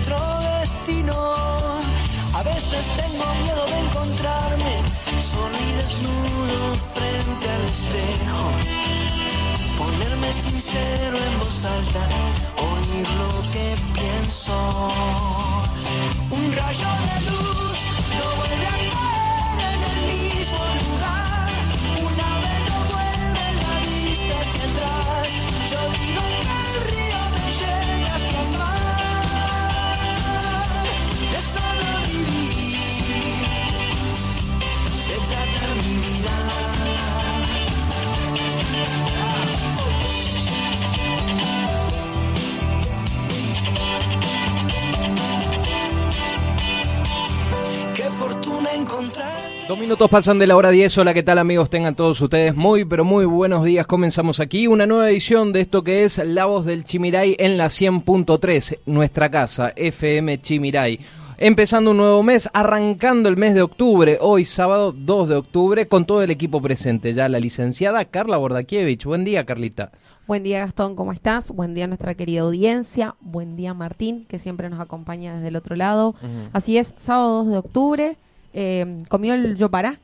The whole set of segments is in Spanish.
otro destino. A veces tengo miedo de encontrarme solo y desnudo frente al espejo. Ponerme sincero en voz alta, oír lo que pienso. Un rayo de luz no vuelve a Dos minutos pasan de la hora 10. Hola, ¿qué tal amigos? Tengan todos ustedes muy, pero muy buenos días. Comenzamos aquí una nueva edición de esto que es La Voz del Chimiray en la 100.3, nuestra casa, FM Chimiray. Empezando un nuevo mes, arrancando el mes de octubre, hoy sábado 2 de octubre, con todo el equipo presente. Ya la licenciada Carla Bordakiewicz. Buen día, Carlita. Buen día Gastón, ¿cómo estás? Buen día a nuestra querida audiencia. Buen día Martín, que siempre nos acompaña desde el otro lado. Así es, sábado 2 de octubre. Eh, ¿Comió el yopará?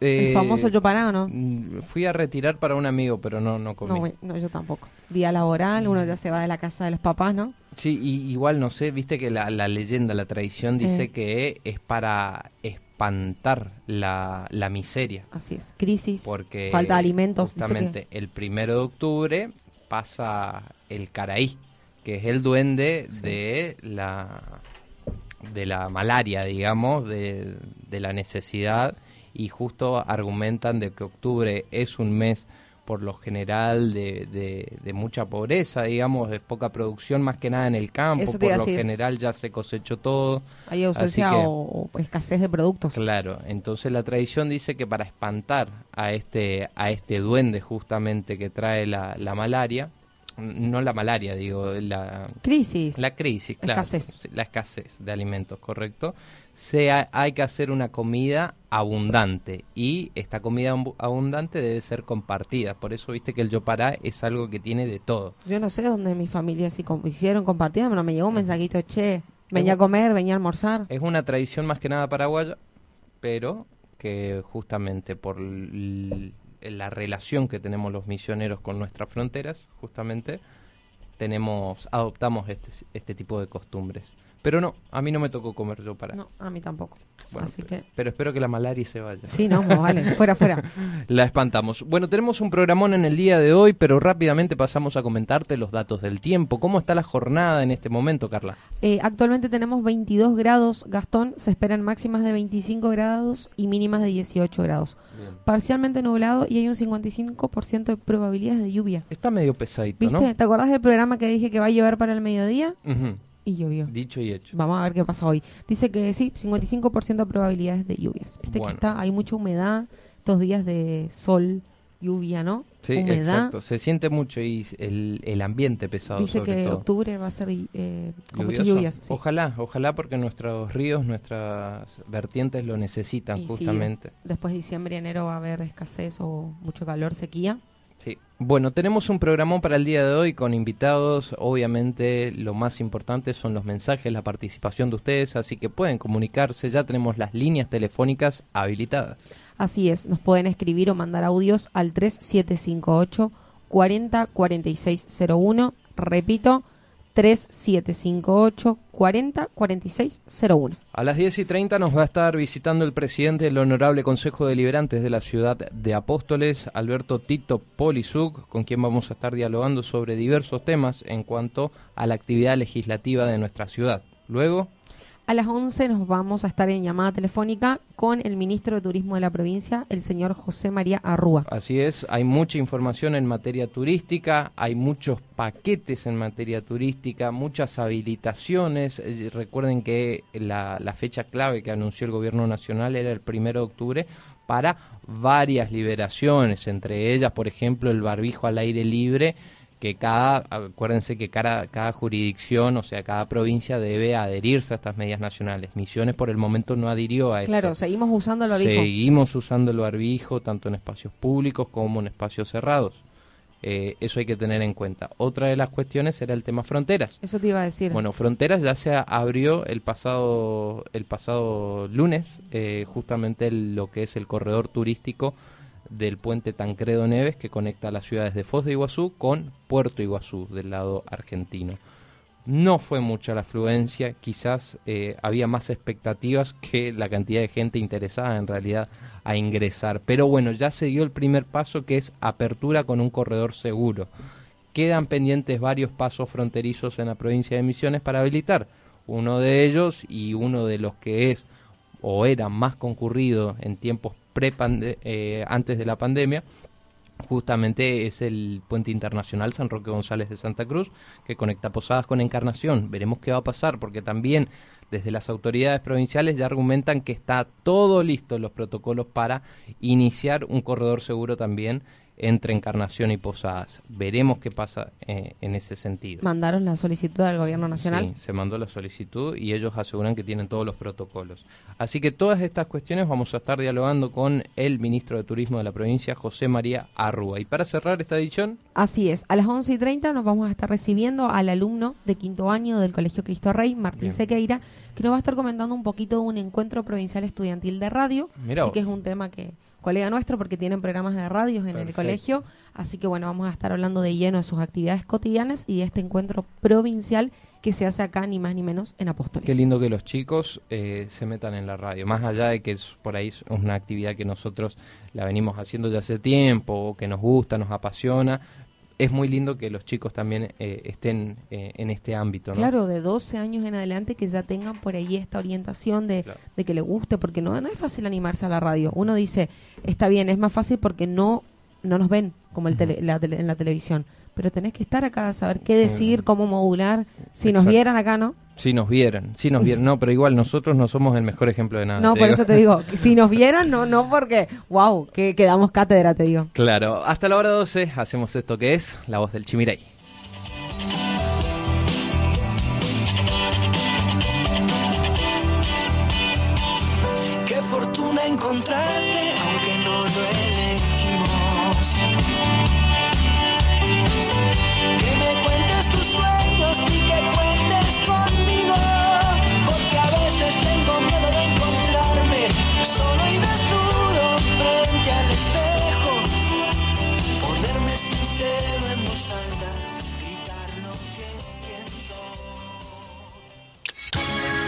Eh, ¿El famoso yopará o no? mm, Fui a retirar para un amigo, pero no, no comí. No, no, yo tampoco. Día laboral, uno ya se va de la casa de los papás, ¿no? Sí, y igual no sé, viste que la, la leyenda, la tradición dice Eh. que es para espantar la, la miseria. Así es. Crisis, Porque falta de alimentos. dice que- justamente el primero de octubre pasa el caraí, que es el duende de la de la malaria, digamos, de, de la necesidad y justo argumentan de que octubre es un mes por lo general de, de- de mucha pobreza, digamos, de poca producción, más que nada en el campo, por lo general ya se cosechó todo. Hay ausencia Así que- o, o escasez de productos. Claro, entonces la tradición dice que para espantar a este, a este duende justamente que trae la, la malaria, no la malaria, digo, la, Crisis. la crisis, claro, Escasez. la escasez de alimentos, correcto, se ha- hay que hacer una comida abundante y esta comida abundante debe ser compartida, por eso viste que el yopará es algo que tiene de todo. Yo no sé dónde mi familia si com- hicieron compartida, pero me llegó un mensajito, che, venía a comer, venía a almorzar. Es una tradición más que nada paraguaya, pero que justamente por la relación que tenemos los misioneros con nuestras fronteras, justamente tenemos adoptamos este, este tipo de costumbres. Pero no, a mí no me tocó comer yo para. No, a mí tampoco. Bueno, Así pero, que... pero espero que la malaria se vaya. Sí, no, vale, fuera, fuera. La espantamos. Bueno, tenemos un programón en el día de hoy, pero rápidamente pasamos a comentarte los datos del tiempo. ¿Cómo está la jornada en este momento, Carla? Eh, actualmente tenemos 22 grados, Gastón. Se esperan máximas de 25 grados y mínimas de 18 grados. Parcialmente nublado y hay un 55% de probabilidades de lluvia. Está medio pesadito, ¿Viste? ¿no? ¿Te acordás del programa que dije que va a llover para el mediodía? Y llovió. Dicho y hecho. Vamos a ver qué pasa hoy. Dice que sí, 55% de probabilidades de lluvias. Viste Bueno. que está, hay mucha humedad, estos días de sol, lluvia, ¿no? Sí, humedad. exacto. Se siente mucho y el, el ambiente pesado Dice sobre que todo. octubre va a ser eh, con muchas lluvias. sí. Ojalá, ojalá porque nuestros ríos, nuestras vertientes lo necesitan Y sí, justamente. después de diciembre y enero va a haber escasez o mucho calor, sequía. Sí. Bueno, tenemos un programón para el día de hoy con invitados. Obviamente lo más importante son los mensajes, la participación de ustedes, así que pueden comunicarse. Ya tenemos las líneas telefónicas habilitadas. Así es, nos pueden escribir o mandar audios al 3758 40 4601. Repito, 3758 40 46 01. A las 10 y 30 nos va a estar visitando el presidente del Honorable Consejo Deliberantes de la ciudad de Apóstoles, Alberto Tito Polisuk, con quien vamos a estar dialogando sobre diversos temas en cuanto a la actividad legislativa de nuestra ciudad. Luego, a las 11 nos vamos a estar en llamada telefónica con el ministro de Turismo de la provincia, el señor José María Arrúa. Así es, hay mucha información en materia turística, hay muchos paquetes en materia turística, muchas habilitaciones. Eh, recuerden que la, la fecha clave que anunció el gobierno nacional era el primero de octubre para varias liberaciones, entre ellas, por ejemplo, el barbijo al aire libre que cada, acuérdense que cada, cada jurisdicción, o sea, cada provincia debe adherirse a estas medidas nacionales. Misiones por el momento no adhirió a esto. Claro, seguimos usando el barbijo. Seguimos usando el barbijo tanto en espacios públicos como en espacios cerrados. Eh, eso hay que tener en cuenta. Otra de las cuestiones era el tema fronteras. Eso te iba a decir. Bueno, fronteras ya se abrió el pasado el pasado lunes, eh, justamente lo que es el corredor turístico del puente Tancredo Neves que conecta las ciudades de Foz de Iguazú con Puerto Iguazú del lado argentino. No fue mucha la afluencia, quizás eh, había más expectativas que la cantidad de gente interesada en realidad a ingresar. Pero bueno, ya se dio el primer paso que es apertura con un corredor seguro. Quedan pendientes varios pasos fronterizos en la provincia de Misiones para habilitar. Uno de ellos y uno de los que es o era más concurrido en tiempos pre eh, antes de la pandemia, justamente es el puente internacional San Roque González de Santa Cruz, que conecta Posadas con Encarnación. Veremos qué va a pasar, porque también desde las autoridades provinciales ya argumentan que está todo listo los protocolos para iniciar un corredor seguro también entre Encarnación y Posadas. Veremos qué pasa eh, en ese sentido. ¿Mandaron la solicitud al gobierno nacional? Sí, se mandó la solicitud y ellos aseguran que tienen todos los protocolos. Así que todas estas cuestiones vamos a estar dialogando con el ministro de Turismo de la provincia, José María Arrua. Y para cerrar esta edición... Así es, a las 11 y 30 nos vamos a estar recibiendo al alumno de quinto año del Colegio Cristo Rey, Martín Sequeira, que nos va a estar comentando un poquito un encuentro provincial estudiantil de radio. Así que es un tema que colega nuestro porque tienen programas de radios en el colegio. Así que bueno, vamos a estar hablando de lleno de sus actividades cotidianas y de este encuentro provincial que se hace acá ni más ni menos en Apóstoles. Qué lindo que los chicos eh, se metan en la radio, más allá de que es, por ahí es una actividad que nosotros la venimos haciendo ya hace tiempo, que nos gusta, nos apasiona, es muy lindo que los chicos también eh, estén eh, en este ámbito. ¿no? Claro, de 12 años en adelante que ya tengan por ahí esta orientación de, de que le guste, porque no, no es fácil animarse a la radio. Uno dice, está bien, es más fácil porque no, no nos ven como el en la televisión, pero tenés que estar acá, saber qué decir, cómo modular. Si nos vieran acá, ¿no? Si nos vieran, si nos vieran, no, pero igual nosotros no somos el mejor ejemplo de nada. No, por eso te digo, si nos vieran, no, no porque, wow, que quedamos cátedra, te digo. Claro, hasta la hora 12 hacemos esto que es La Voz del Chimiray.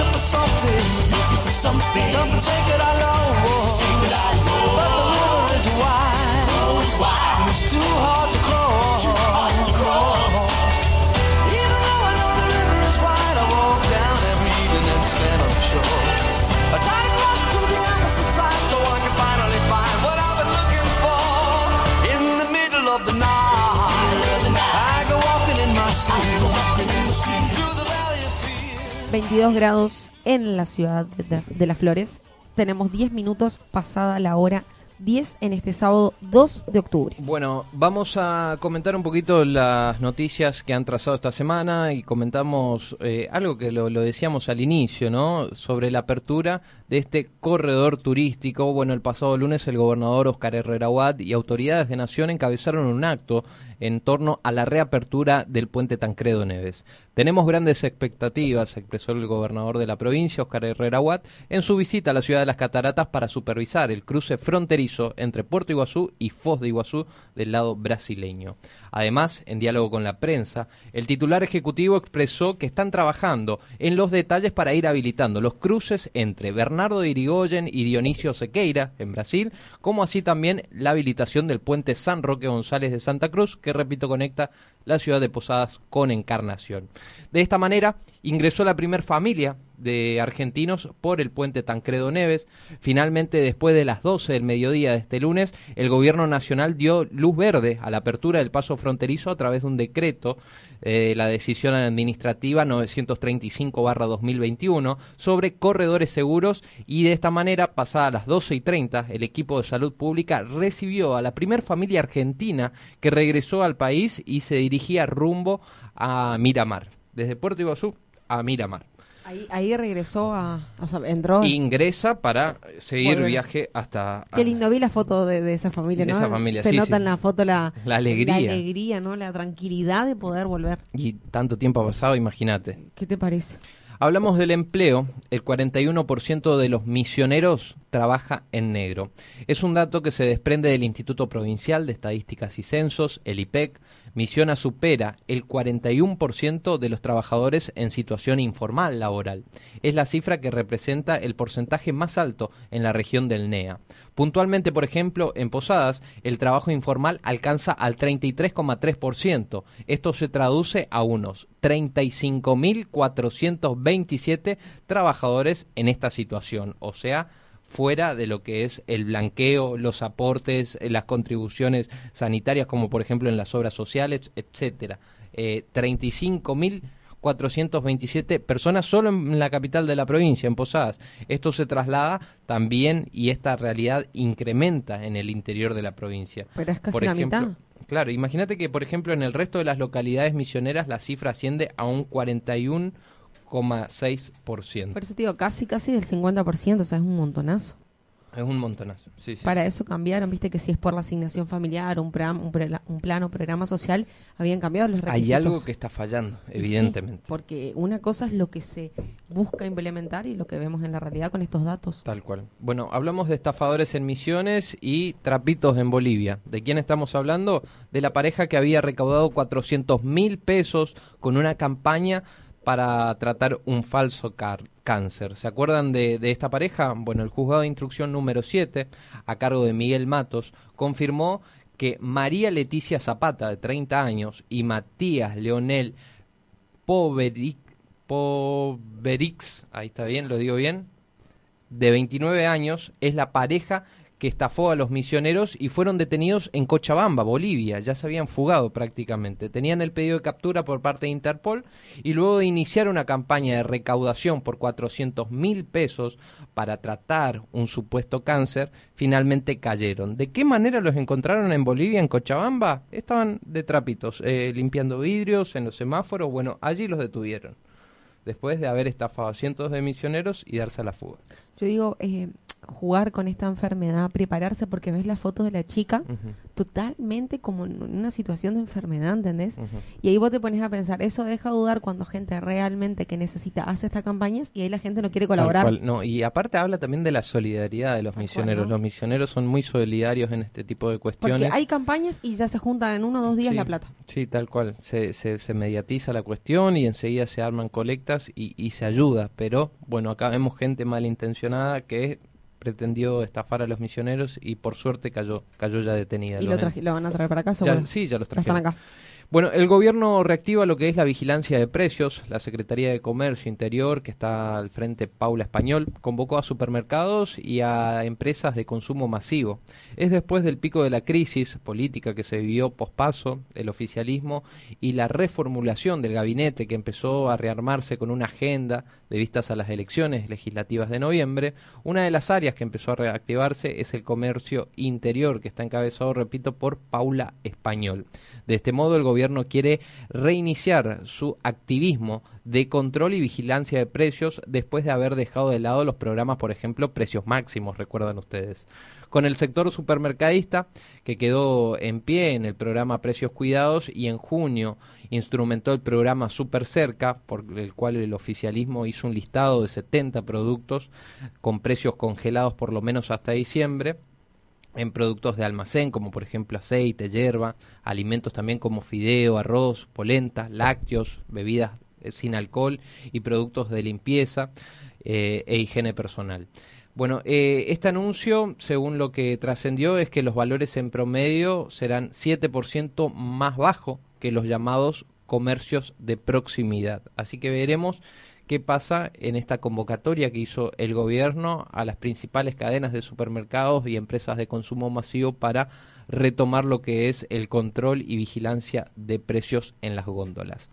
I must be looking for something, something sacred I know. But the river is wide, and it's too hard 22 grados en la ciudad de, Las Flores. Tenemos 10 minutos pasada la hora 10 en este sábado 2 de octubre. Bueno, vamos a comentar un poquito las noticias que han trazado esta semana y comentamos eh, algo que lo, decíamos al inicio, ¿no? Sobre la apertura de este corredor turístico. Bueno, el pasado lunes el gobernador Oscar Herrera Watt y autoridades de Nación encabezaron un acto en torno a la reapertura del puente Tancredo Neves. Tenemos grandes expectativas, expresó el gobernador de la provincia, Oscar Herrera Watt, en su visita a la ciudad de las Cataratas para supervisar el cruce fronterizo entre Puerto Iguazú y Foz de Iguazú del lado brasileño. Además, en diálogo con la prensa, el titular ejecutivo expresó que están trabajando en los detalles para ir habilitando los cruces entre Bernardo de Irigoyen y Dionisio Sequeira, en Brasil, como así también la habilitación del puente San Roque González de Santa Cruz, que repito conecta la ciudad de Posadas con Encarnación. De esta manera ingresó la primera familia de argentinos por el puente Tancredo Neves. Finalmente, después de las 12 del mediodía de este lunes, el gobierno nacional dio luz verde a la apertura del paso fronterizo a través de un decreto, eh, la decisión administrativa 935-2021, sobre corredores seguros y de esta manera, pasadas las 12 y 30, el equipo de salud pública recibió a la primera familia argentina que regresó al país y se dirigía rumbo a Miramar, desde Puerto Iguazú a Miramar. Ahí, regresó a, o sea, entró. Ingresa para seguir viaje hasta. Qué lindo vi la foto de, esa familia, ¿no? Esa familia, Se nota en la foto la, la alegría. La alegría, ¿no? La tranquilidad de poder volver. Y tanto tiempo ha pasado, imagínate. ¿Qué te parece? Hablamos del empleo, el 41% de los misioneros trabaja en negro. Es un dato que se desprende del Instituto Provincial de Estadísticas y Censos, el IPEC. Misiona supera el 41% de los trabajadores en situación informal laboral. Es la cifra que representa el porcentaje más alto en la región del NEA. Puntualmente, por ejemplo, en Posadas, el trabajo informal alcanza al 33,3%. Esto se traduce a unos 35.427 trabajadores en esta situación, o sea, fuera de lo que es el blanqueo, los aportes, las contribuciones sanitarias, como por ejemplo en las obras sociales, etcétera. Eh, 35.427 personas solo en la capital de la provincia, en Posadas. Esto se traslada también y esta realidad incrementa en el interior de la provincia. Pero es casi por la mitad. Claro, imagínate que, por ejemplo, en el resto de las localidades misioneras la cifra asciende a un 41 por eso te digo, casi, casi del 50%, o sea, es un montonazo. Es un montonazo, sí, sí. Para eso cambiaron, viste que si es por la asignación familiar, un, plan, un, un plano, programa social, habían cambiado los requisitos. Hay algo que está fallando, evidentemente. porque una cosa es lo que se busca implementar y lo que vemos en la realidad con estos datos. Tal cual. Bueno, hablamos de estafadores en Misiones y trapitos en Bolivia. ¿De quién estamos hablando? De la pareja que había recaudado 400 mil pesos con una campaña para tratar un falso ¿Se acuerdan de, esta pareja? Bueno, el juzgado de instrucción número 7, a cargo de Miguel Matos, confirmó que María Leticia Zapata, de 30 años, y Matías Leonel Poverix, ahí está bien, lo digo bien, de 29 años, es la pareja que estafó a los misioneros y fueron detenidos en Cochabamba, Bolivia. Ya se habían fugado prácticamente. Tenían el pedido de captura por parte de Interpol y luego de iniciar una campaña de recaudación por 400 mil pesos para tratar un supuesto cáncer, finalmente cayeron. ¿De qué manera los encontraron en Bolivia, en Cochabamba? Estaban de trapitos, eh, limpiando vidrios en los semáforos. Bueno, allí los detuvieron después de haber estafado a cientos de misioneros y darse a la fuga. Yo digo, eh, jugar con esta enfermedad, prepararse, porque ves la foto de la chica totalmente como en una situación de enfermedad, ¿entendés? Y ahí vos te pones a pensar, eso deja dudar cuando gente realmente que necesita hace estas campañas y ahí la gente no quiere colaborar. no, y aparte habla también de la solidaridad de los misioneros. Los misioneros son muy solidarios en este tipo de cuestiones. Porque hay campañas y ya se juntan en uno o dos días la plata. Sí, tal cual. Se, se, mediatiza la cuestión y enseguida se arman colectas y, y se ayuda. Pero bueno, acá vemos gente malintencionada que pretendió estafar a los misioneros y por suerte cayó cayó ya detenida. ¿Y lo, van a traer para acá? sí, ya los trajeron. Están acá. Bueno, el gobierno reactiva lo que es la vigilancia de precios. La Secretaría de Comercio Interior, que está al frente Paula Español, convocó a supermercados y a empresas de consumo masivo. Es después del pico de la crisis política que se vivió pospaso, el oficialismo y la reformulación del gabinete que empezó a rearmarse con una agenda de vistas a las elecciones legislativas de noviembre. Una de las áreas que empezó a reactivarse es el comercio interior, que está encabezado, repito, por Paula Español. De este modo, el gobierno gobierno quiere reiniciar su activismo de control y vigilancia de precios después de haber dejado de lado los programas, por ejemplo, precios máximos, recuerdan ustedes. Con el sector supermercadista, que quedó en pie en el programa Precios Cuidados y en junio instrumentó el programa Super Cerca, por el cual el oficialismo hizo un listado de 70 productos con precios congelados por lo menos hasta diciembre en productos de almacén, como por ejemplo aceite, hierba, alimentos también como fideo, arroz, polenta, lácteos, bebidas eh, sin alcohol y productos de limpieza eh, e higiene personal. Bueno, eh, este anuncio, según lo que trascendió, es que los valores en promedio serán 7% más bajo que los llamados comercios de proximidad. Así que veremos qué pasa en esta convocatoria que hizo el gobierno a las principales cadenas de supermercados y empresas de consumo masivo para retomar lo que es el control y vigilancia de precios en las góndolas.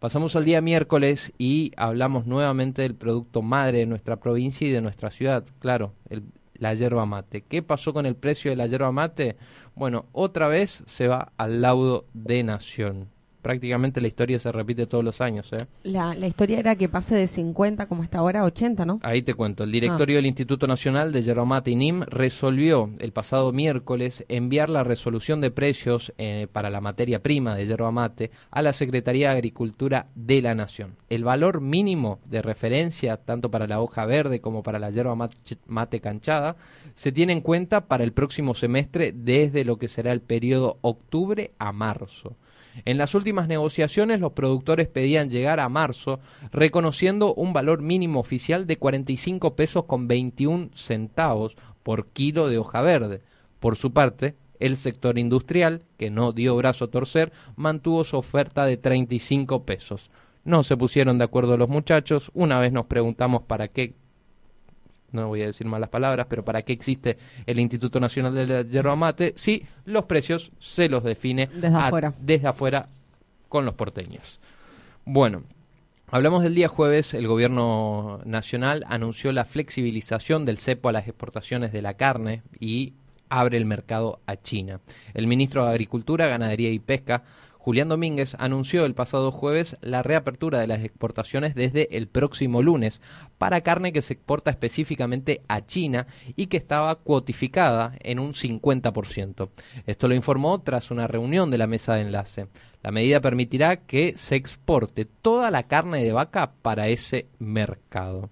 Pasamos al día miércoles y hablamos nuevamente del producto madre de nuestra provincia y de nuestra ciudad, claro, la yerba mate. ¿Qué pasó con el precio de la yerba mate? Bueno, otra vez se va al laudo de nación prácticamente la historia se repite todos los años. ¿eh? La, historia era que pase de 50 como está ahora a 80, ¿no? Ahí te cuento. El directorio ah. del Instituto Nacional de Yeromate y NIM resolvió el pasado miércoles enviar la resolución de precios eh, para la materia prima de yerba mate a la Secretaría de Agricultura de la Nación. El valor mínimo de referencia, tanto para la hoja verde como para la yerba mate canchada, se tiene en cuenta para el próximo semestre desde lo que será el periodo octubre a marzo. En las últimas negociaciones los productores pedían llegar a marzo reconociendo un valor mínimo oficial de 45 pesos con 21 centavos por kilo de hoja verde. Por su parte, el sector industrial, que no dio brazo a torcer, mantuvo su oferta de 35 pesos. No se pusieron de acuerdo los muchachos, una vez nos preguntamos para qué no voy a decir malas palabras, pero ¿para qué existe el Instituto Nacional de la Yerba Mate si los precios se los define desde, afuera. desde afuera con los porteños? Bueno, Hablamos del día jueves, el gobierno nacional anunció la flexibilización del cepo a las exportaciones de la carne y abre el mercado a China. El ministro de Agricultura, Ganadería y Pesca Julián Domínguez anunció el pasado jueves la reapertura de las exportaciones desde el próximo lunes para carne que se exporta específicamente a China y que estaba cuotificada en un 50%. Esto lo informó tras una reunión de la mesa de enlace. La medida permitirá que se exporte toda la carne de vaca para ese mercado.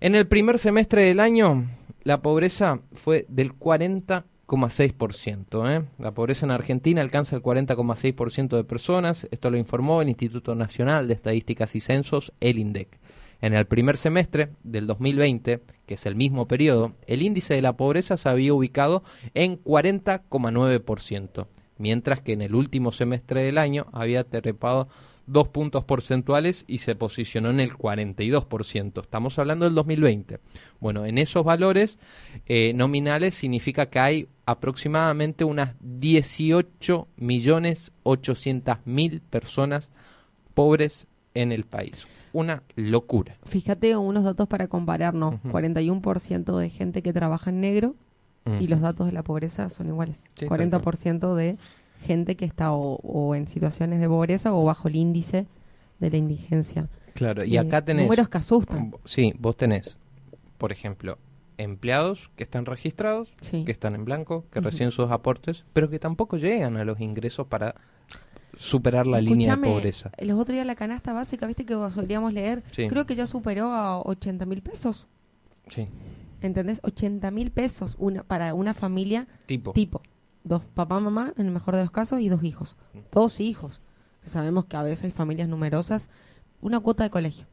En el primer semestre del año, la pobreza fue del 40 ¿eh? La pobreza en Argentina alcanza el 40,6% de personas. Esto lo informó el Instituto Nacional de Estadísticas y Censos, el INDEC. En el primer semestre del 2020, que es el mismo periodo, el índice de la pobreza se había ubicado en 40,9%, mientras que en el último semestre del año había trepado dos puntos porcentuales y se posicionó en el 42%. Estamos hablando del 2020. Bueno, en esos valores eh, nominales significa que hay aproximadamente unas 18 millones 800 mil personas pobres en el país. Una locura. Fíjate unos datos para compararnos. 41% de gente que trabaja en negro y los datos de la pobreza son iguales. 40% de gente que está o, en situaciones de pobreza o bajo el índice de la indigencia. Claro, y acá tenés... Números que asustan. Sí, vos tenés, por ejemplo, empleados que están registrados, que están en blanco, que reciben sus aportes, pero que tampoco llegan a los ingresos para superar la línea de pobreza. Los otros días la canasta básica, viste que solíamos leer, creo que ya superó a 80 mil pesos. Sí. ¿Entendés? 80 mil pesos una, para una familia tipo. tipo dos papá, mamá, en el mejor de los casos, y dos hijos. Dos hijos. Sabemos que a veces hay familias numerosas. Una cuota de colegio.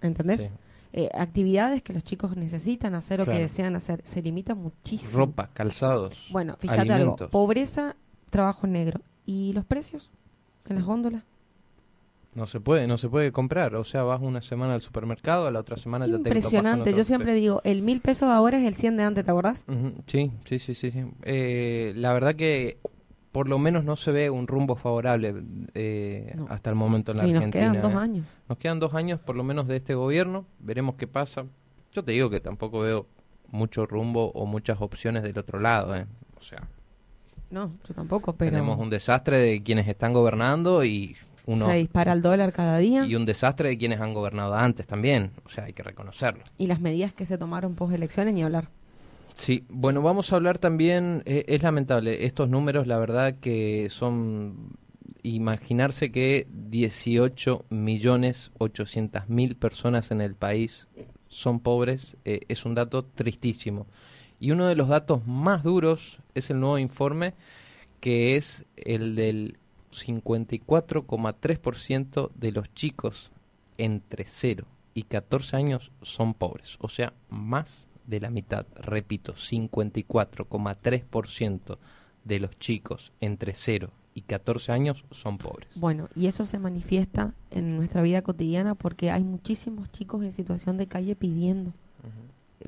¿Entendés? Eh, actividades que los chicos necesitan hacer o que desean hacer. Se limita muchísimo. Ropa, calzados. Bueno, fíjate algo. Pobreza, trabajo negro. ¿Y los precios en las góndolas? No se puede, no se puede comprar. O sea, vas una semana al supermercado, a la otra semana ya te Impresionante. Yo siempre digo, el mil pesos de ahora es el 100 de antes, ¿te acordás? Sí, sí, sí, sí. Eh, la verdad que por lo menos no se ve un rumbo favorable eh, hasta el momento en la Argentina. Nos quedan dos ¿eh? años. Nos quedan dos años, por lo menos, de este gobierno. Veremos qué pasa. Yo te digo que tampoco veo mucho rumbo o muchas opciones del otro lado. ¿eh? O sea. No, yo tampoco, pero. Tenemos un desastre de quienes están gobernando y se dispara el dólar cada día. Y un desastre de quienes han gobernado antes también, o sea, hay que reconocerlo. Y las medidas que se tomaron post elecciones ni hablar. Sí, bueno, vamos a hablar también, eh, es lamentable, estos números la verdad que son, imaginarse que 18 millones 800 mil personas en el país son pobres, eh, es un dato tristísimo. Y uno de los datos más duros es el nuevo informe, que es el del 54,3% de los chicos entre 0 y 14 años son pobres, o sea, más de la mitad, repito, 54,3% de los chicos entre 0 y 14 años son pobres. Bueno, y eso se manifiesta en nuestra vida cotidiana porque hay muchísimos chicos en situación de calle pidiendo,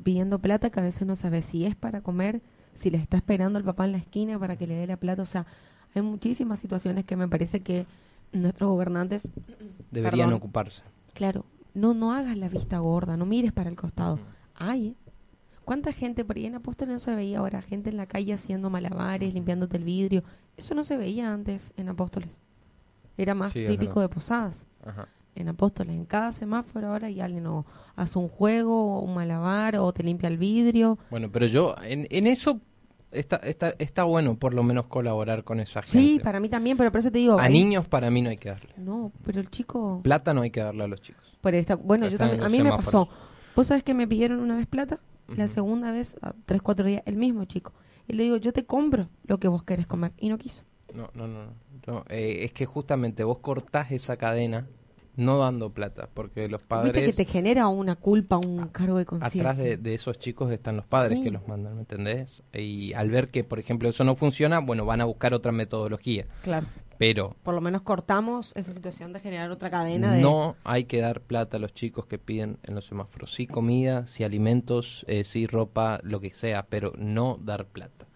pidiendo plata que a veces no sabe si es para comer, si le está esperando el papá en la esquina para que le dé la plata, o sea, hay muchísimas situaciones que me parece que nuestros gobernantes deberían ocuparse. Claro, no no hagas la vista gorda, no mires para el costado. Ay, ¿cuánta gente por ahí en Apóstoles no se veía ahora? Gente en la calle haciendo malabares, limpiándote el vidrio. Eso no se veía antes en Apóstoles. Era más típico de posadas. En Apóstoles, en cada semáforo ahora y alguien o hace un juego, un malabar o te limpia el vidrio. Bueno, pero yo en, en eso está, está, está bueno por lo menos colaborar con esa gente. Sí, para mí también, pero por eso te digo... A niños para mí no hay que darle. No, pero el chico... Plata no hay que darle a los chicos. bueno, yo también, a mí me pasó. ¿Vos sabés que me pidieron una vez plata? La segunda vez, a tres, cuatro días, el mismo chico. Y le digo, yo te compro lo que vos querés comer. Y no quiso. No, no, no. no. Eh, es que justamente vos cortás esa cadena no dando plata, porque los padres... Viste que te genera una culpa, un cargo de conciencia. Atrás de, esos chicos están los padres que los mandan, ¿me entendés? Y al ver que, por ejemplo, eso no funciona, bueno, van a buscar otra metodología. Claro. Pero... Por lo menos cortamos esa situación de generar otra cadena de... No hay que dar plata a los chicos que piden en los semáforos. Sí comida, sí alimentos, eh, sí ropa, lo que sea, pero no dar plata.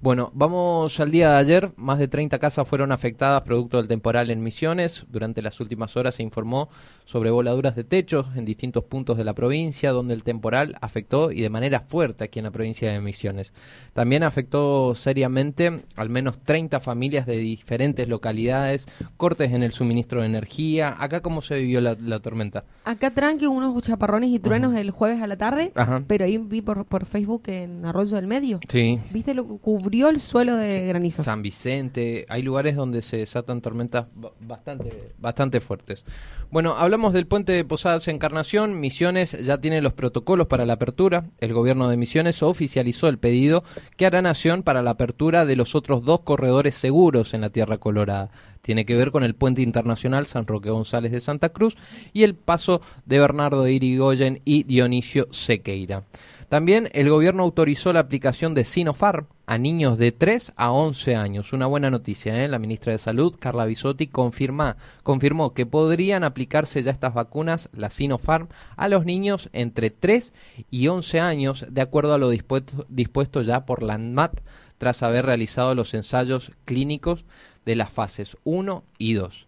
Bueno, vamos al día de ayer. Más de 30 casas fueron afectadas producto del temporal en Misiones. Durante las últimas horas se informó sobre voladuras de techos en distintos puntos de la provincia, donde el temporal afectó y de manera fuerte aquí en la provincia de Misiones. También afectó seriamente al menos 30 familias de diferentes localidades, cortes en el suministro de energía. ¿Acá cómo se vivió la, tormenta? Acá tranqui, unos chaparrones y truenos el jueves a la tarde, pero ahí vi por, por Facebook en Arroyo del Medio. Sí. ¿Viste lo que cubrió el suelo de granizos. San Vicente, hay lugares donde se desatan tormentas bastante, bastante fuertes. Bueno, hablamos del puente de Posadas Encarnación. Misiones ya tiene los protocolos para la apertura. El gobierno de Misiones oficializó el pedido que hará Nación para la apertura de los otros dos corredores seguros en la Tierra Colorada. Tiene que ver con el puente internacional San Roque González de Santa Cruz y el paso de Bernardo Irigoyen y Dionisio Sequeira. También el gobierno autorizó la aplicación de Sinopharm a niños de 3 a 11 años. Una buena noticia, ¿eh? La ministra de Salud, Carla Bisotti, confirma, confirmó que podrían aplicarse ya estas vacunas, la Sinopharm, a los niños entre 3 y 11 años, de acuerdo a lo dispuesto, dispuesto ya por la ANMAT, tras haber realizado los ensayos clínicos de las fases 1 y 2.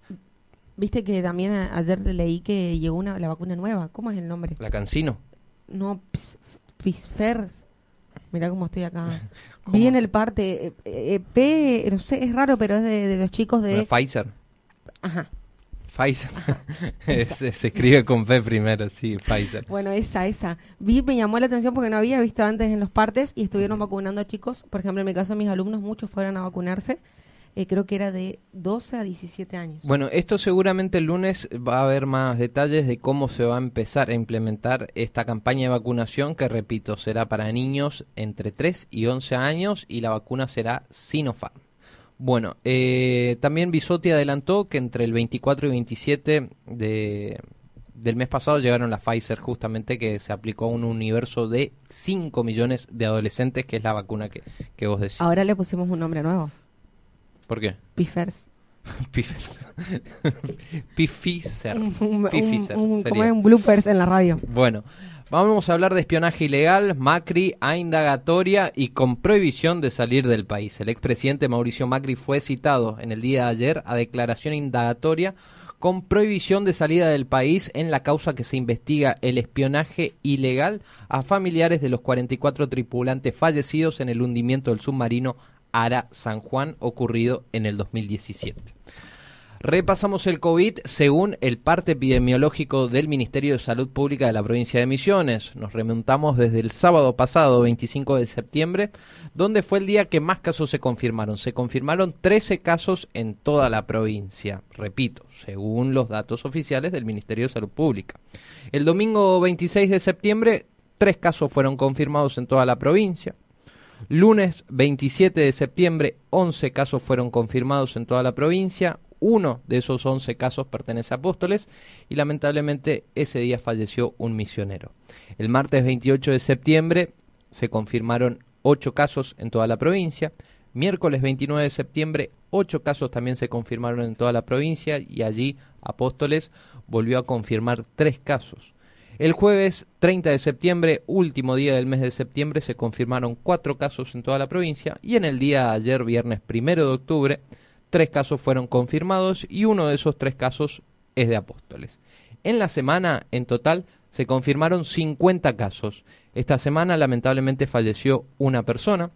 Viste que también ayer leí que llegó una, la vacuna nueva. ¿Cómo es el nombre? La Cancino. No, Pisfers. Mira cómo estoy acá. Vi en el parte. Eh, eh, P, no sé, es raro, pero es de, los chicos de. Pfizer. Ajá. Pfizer. se, escribe con P primero, sí, Pfizer. Bueno, esa, esa. Vi, me llamó la atención porque no había visto antes en los partes y estuvieron vacunando a chicos. Por ejemplo, en mi caso, mis alumnos, muchos fueron a vacunarse eh, creo que era de 12 a 17 años. Bueno, esto seguramente el lunes va a haber más detalles de cómo se va a empezar a implementar esta campaña de vacunación que, repito, será para niños entre 3 y 11 años y la vacuna será Sinopharm. Bueno, eh, también Bisotti adelantó que entre el 24 y 27 de, del mes pasado llegaron la Pfizer justamente que se aplicó a un universo de 5 millones de adolescentes, que es la vacuna que, que vos decís. Ahora le pusimos un nombre nuevo. ¿Por qué? Piffers. Piffers. Pifficer. como un bloopers en la radio. Bueno, vamos a hablar de espionaje ilegal, Macri a indagatoria y con prohibición de salir del país. El expresidente Mauricio Macri fue citado en el día de ayer a declaración indagatoria con prohibición de salida del país en la causa que se investiga el espionaje ilegal a familiares de los 44 tripulantes fallecidos en el hundimiento del submarino Ara San Juan ocurrido en el 2017. Repasamos el COVID según el parte epidemiológico del Ministerio de Salud Pública de la provincia de Misiones. Nos remontamos desde el sábado pasado, 25 de septiembre, donde fue el día que más casos se confirmaron. Se confirmaron 13 casos en toda la provincia, repito, según los datos oficiales del Ministerio de Salud Pública. El domingo 26 de septiembre, tres casos fueron confirmados en toda la provincia. Lunes 27 de septiembre, 11 casos fueron confirmados en toda la provincia. Uno de esos 11 casos pertenece a Apóstoles y lamentablemente ese día falleció un misionero. El martes 28 de septiembre se confirmaron 8 casos en toda la provincia. Miércoles 29 de septiembre, 8 casos también se confirmaron en toda la provincia y allí Apóstoles volvió a confirmar 3 casos. El jueves 30 de septiembre, último día del mes de septiembre, se confirmaron cuatro casos en toda la provincia y en el día de ayer, viernes primero de octubre, tres casos fueron confirmados y uno de esos tres casos es de Apóstoles. En la semana, en total, se confirmaron 50 casos. Esta semana, lamentablemente, falleció una persona.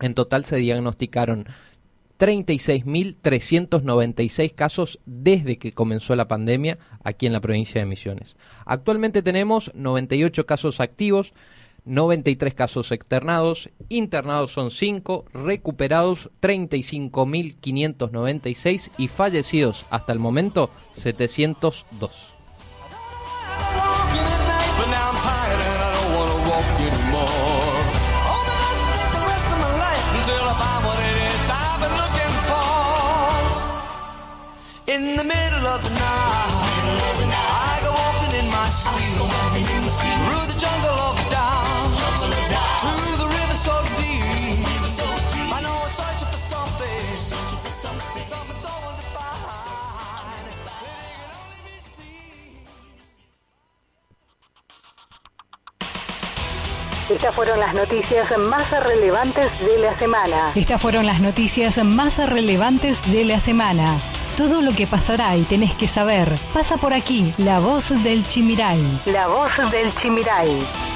En total se diagnosticaron 36.396 casos desde que comenzó la pandemia aquí en la provincia de Misiones. Actualmente tenemos 98 casos activos, 93 casos externados, internados son 5, recuperados 35.596 y fallecidos hasta el momento 702. I go in my through the jungle of to the deep. Estas fueron las noticias más relevantes de la semana. Estas fueron las noticias más relevantes de la semana. Todo lo que pasará y tenés que saber pasa por aquí. La voz del Chimiray. La voz del Chimiray.